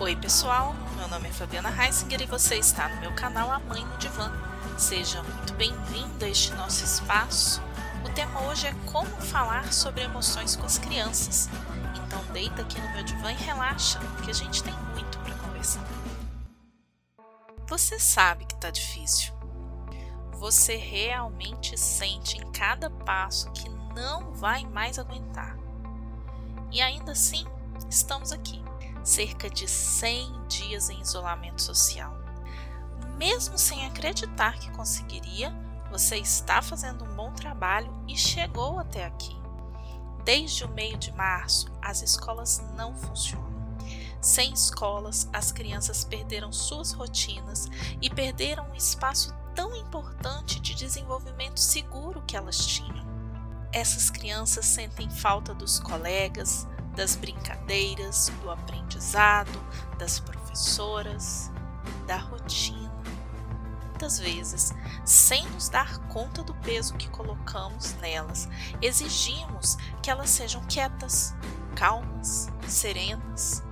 Oi pessoal, meu nome é Fabiana Heisinger e você está no meu canal A Mãe no Divã. Seja muito bem-vindo a este nosso espaço. O tema hoje é como falar sobre emoções com as crianças. Então deita aqui no meu divã e relaxa, que a gente tem muito para conversar. Você sabe que está difícil. Você realmente sente em cada passo que não vai mais aguentar. E ainda assim, estamos aqui cerca de 100 dias em isolamento social. Mesmo sem acreditar que conseguiria, você está fazendo um bom trabalho e chegou até aqui. Desde o meio de março, as escolas não funcionam. Sem escolas, as crianças perderam suas rotinas e perderam um espaço tão importante de desenvolvimento seguro que elas tinham. Essas crianças sentem falta dos colegas, das brincadeiras, do aprendizado, das professoras, da rotina. Muitas vezes, sem nos dar conta do peso que colocamos nelas, exigimos que elas sejam quietas, calmas, serenas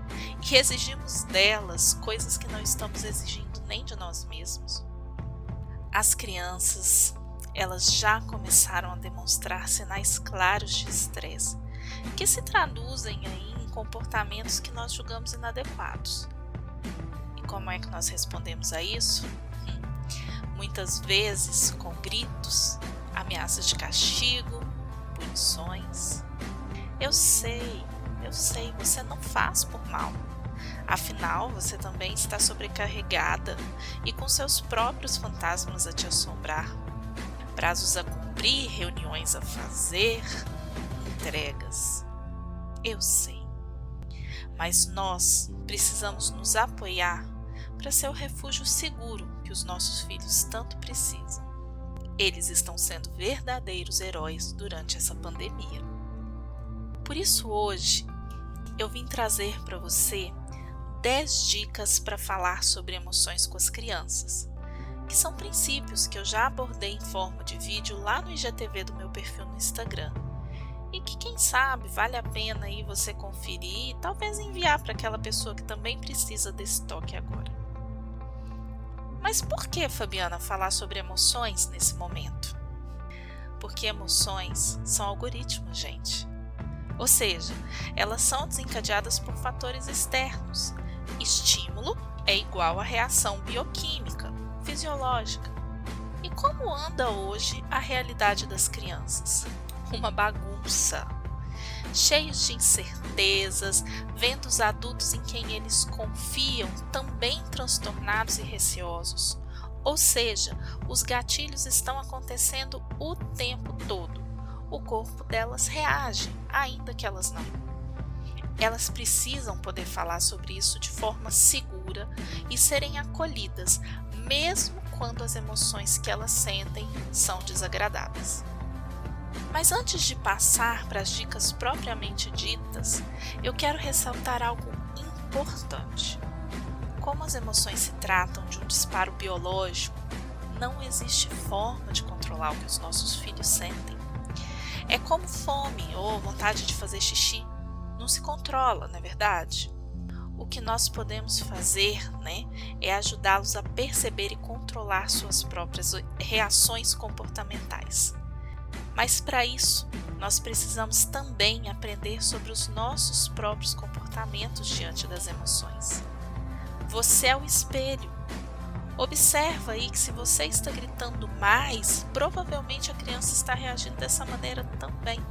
e exigimos delas coisas que não estamos exigindo nem de nós mesmos. As crianças, elas já começaram a demonstrar sinais claros de estresse que se traduzem aí em comportamentos que nós julgamos inadequados. E como é que nós respondemos a isso? Hum, muitas vezes com gritos, ameaças de castigo, punições. Eu sei, eu sei, você não faz por mal. Afinal, você também está sobrecarregada e com seus próprios fantasmas a te assombrar. Prazos a cumprir, reuniões a fazer, entregas. Eu sei. Mas nós precisamos nos apoiar para ser o refúgio seguro que os nossos filhos tanto precisam. Eles estão sendo verdadeiros heróis durante essa pandemia. Por isso, hoje, eu vim trazer para você 10 dicas para falar sobre emoções com as crianças, que são princípios que eu já abordei em forma de vídeo lá no IGTV do meu perfil no Instagram e que quem sabe vale a pena aí você conferir e talvez enviar para aquela pessoa que também precisa desse toque agora. Mas por que, Fabiana, falar sobre emoções nesse momento? Porque emoções são algoritmos, gente. Ou seja, elas são desencadeadas por fatores externos. Estímulo é igual a reação bioquímica, fisiológica. E como anda hoje a realidade das crianças? Uma bagunça. Cheios de incertezas, vendo os adultos em quem eles confiam também transtornados e receosos. Ou seja, os gatilhos estão acontecendo o tempo todo. O corpo delas reage, ainda que elas não. Elas precisam poder falar sobre isso de forma segura e serem acolhidas, mesmo quando as emoções que elas sentem são desagradáveis. Mas antes de passar para as dicas propriamente ditas, eu quero ressaltar algo importante. Como as emoções se tratam de um disparo biológico, não existe forma de controlar o que os nossos filhos sentem. É como fome ou vontade de fazer xixi. Não se controla, não é verdade? O que nós podemos fazer né, é ajudá-los a perceber e controlar suas próprias reações comportamentais. Mas para isso, nós precisamos também aprender sobre os nossos próprios comportamentos diante das emoções. Você é o espelho. Observa aí que se você está gritando mais, provavelmente a criança está reagindo dessa maneira também.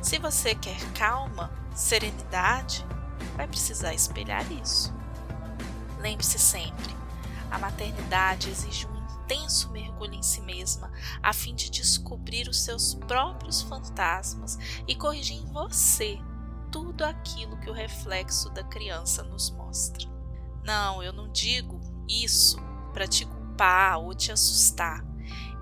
Se você quer calma, serenidade, vai precisar espelhar isso. Lembre-se sempre, a maternidade exige intenso mergulho em si mesma, a fim de descobrir os seus próprios fantasmas e corrigir em você tudo aquilo que o reflexo da criança nos mostra. Não, eu não digo isso para te culpar ou te assustar.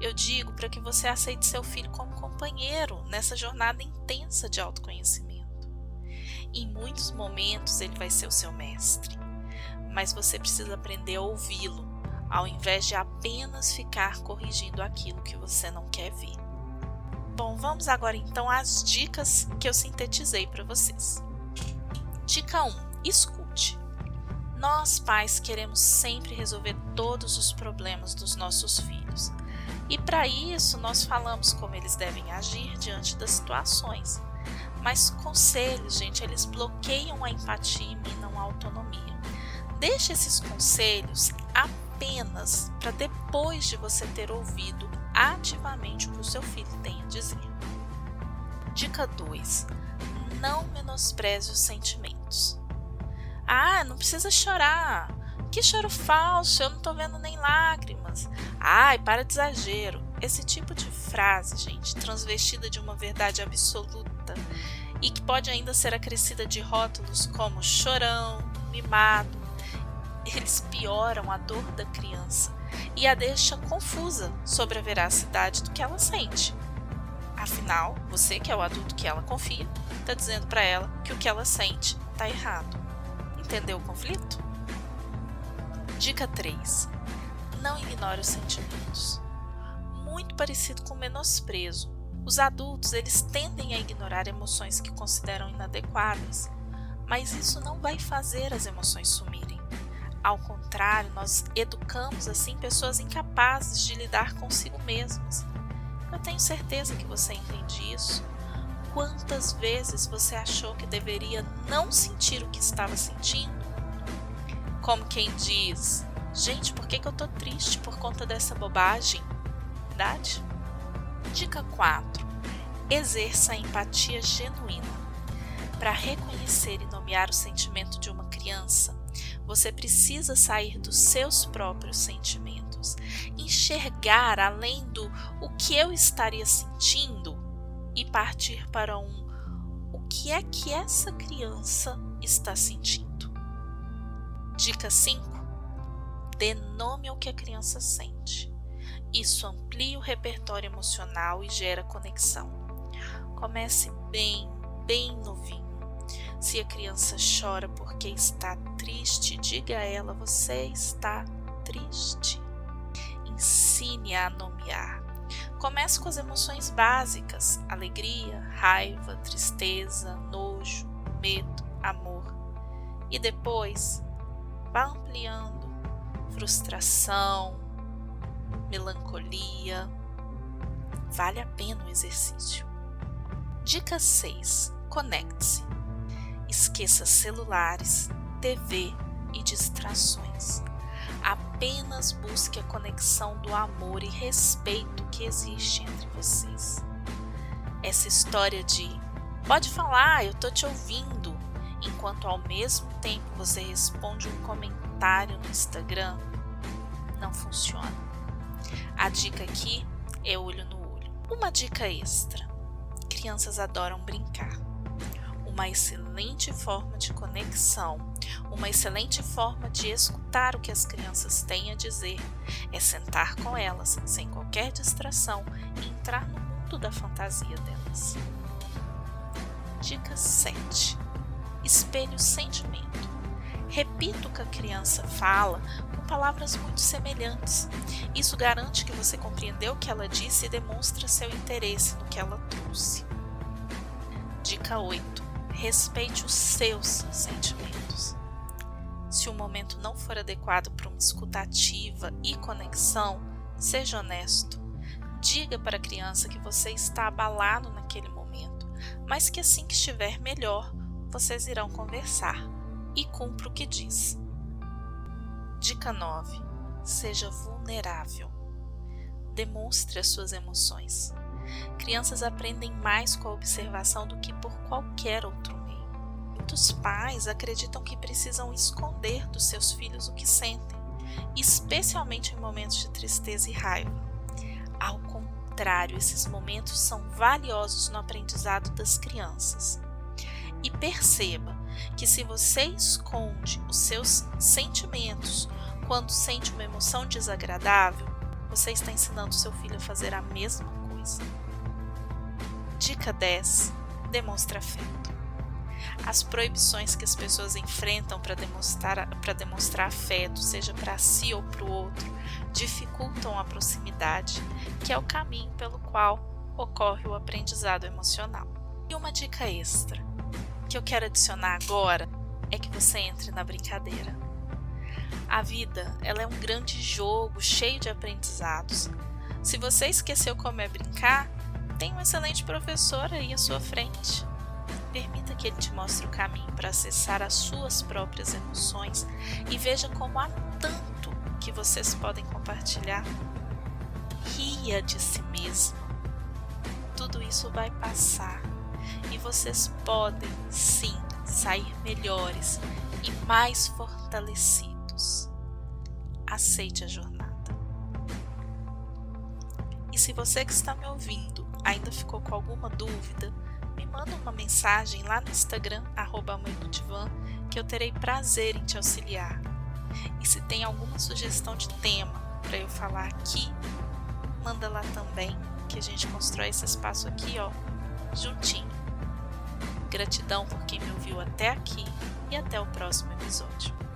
Eu digo para que você aceite seu filho como companheiro nessa jornada intensa de autoconhecimento. Em muitos momentos ele vai ser o seu mestre, mas você precisa aprender a ouvi-lo ao invés de apenas ficar corrigindo aquilo que você não quer ver. Bom, vamos agora então às dicas que eu sintetizei para vocês. Dica 1: escute. Nós, pais, queremos sempre resolver todos os problemas dos nossos filhos. E para isso, nós falamos como eles devem agir diante das situações. Mas conselhos, gente, eles bloqueiam a empatia e minam a autonomia. Deixe esses conselhos apenas para depois de você ter ouvido ativamente o que o seu filho tem a dizer. Dica 2. Não menospreze os sentimentos. Ah, não precisa chorar. Que choro falso, eu não tô vendo nem lágrimas. Ai, para de exagero. Esse tipo de frase, gente, transvestida de uma verdade absoluta e que pode ainda ser acrescida de rótulos como chorão, mimado, eles pioram a dor da criança e a deixa confusa sobre a veracidade do que ela sente. Afinal, você que é o adulto que ela confia, está dizendo para ela que o que ela sente está errado. Entendeu o conflito? Dica 3. Não ignore os sentimentos. Muito parecido com o menosprezo. Os adultos, eles tendem a ignorar emoções que consideram inadequadas, mas isso não vai fazer as emoções sumirem. Ao contrário, nós educamos assim pessoas incapazes de lidar consigo mesmas. Eu tenho certeza que você entende isso. Quantas vezes você achou que deveria não sentir o que estava sentindo? Como quem diz: Gente, por que, que eu tô triste por conta dessa bobagem? Verdade? Dica 4. Exerça a empatia genuína. Para reconhecer e nomear o sentimento de uma criança, você precisa sair dos seus próprios sentimentos, enxergar além do o que eu estaria sentindo e partir para um o que é que essa criança está sentindo. Dica 5. Dê nome ao que a criança sente. Isso amplia o repertório emocional e gera conexão. Comece bem, bem novinho. Se a criança chora porque está triste, diga a ela: você está triste. Ensine a nomear. Comece com as emoções básicas: alegria, raiva, tristeza, nojo, medo, amor. E depois vá ampliando frustração, melancolia. Vale a pena o exercício. Dica 6. Conecte-se. Esqueça celulares, TV e distrações. Apenas busque a conexão do amor e respeito que existe entre vocês. Essa história de pode falar, eu tô te ouvindo, enquanto ao mesmo tempo você responde um comentário no Instagram, não funciona. A dica aqui é olho no olho. Uma dica extra: crianças adoram brincar uma excelente forma de conexão, uma excelente forma de escutar o que as crianças têm a dizer é sentar com elas sem qualquer distração e entrar no mundo da fantasia delas. Dica 7. Espelhe o sentimento. Repita o que a criança fala com palavras muito semelhantes. Isso garante que você compreendeu o que ela disse e demonstra seu interesse no que ela trouxe. Dica 8 respeite os seus sentimentos. Se o momento não for adequado para uma escuta ativa e conexão, seja honesto. Diga para a criança que você está abalado naquele momento, mas que assim que estiver melhor, vocês irão conversar e cumpra o que diz. Dica 9. Seja vulnerável. Demonstre as suas emoções. Crianças aprendem mais com a observação do que por qualquer outro meio. Muitos pais acreditam que precisam esconder dos seus filhos o que sentem, especialmente em momentos de tristeza e raiva. Ao contrário, esses momentos são valiosos no aprendizado das crianças. E perceba que se você esconde os seus sentimentos quando sente uma emoção desagradável, você está ensinando seu filho a fazer a mesma coisa. Dica 10: demonstra afeto. As proibições que as pessoas enfrentam para demonstrar, demonstrar afeto, seja para si ou para o outro, dificultam a proximidade, que é o caminho pelo qual ocorre o aprendizado emocional. E uma dica extra que eu quero adicionar agora é que você entre na brincadeira. A vida, ela é um grande jogo cheio de aprendizados. Se você esqueceu como é brincar, tem um excelente professor aí à sua frente. Permita que ele te mostre o caminho para acessar as suas próprias emoções e veja como há tanto que vocês podem compartilhar. Ria de si mesmo. Tudo isso vai passar e vocês podem sim sair melhores e mais fortalecidos. Aceite a jornada. Se você que está me ouvindo ainda ficou com alguma dúvida, me manda uma mensagem lá no Instagram, arroba que eu terei prazer em te auxiliar. E se tem alguma sugestão de tema para eu falar aqui, manda lá também, que a gente constrói esse espaço aqui, ó, juntinho. Gratidão por quem me ouviu até aqui e até o próximo episódio.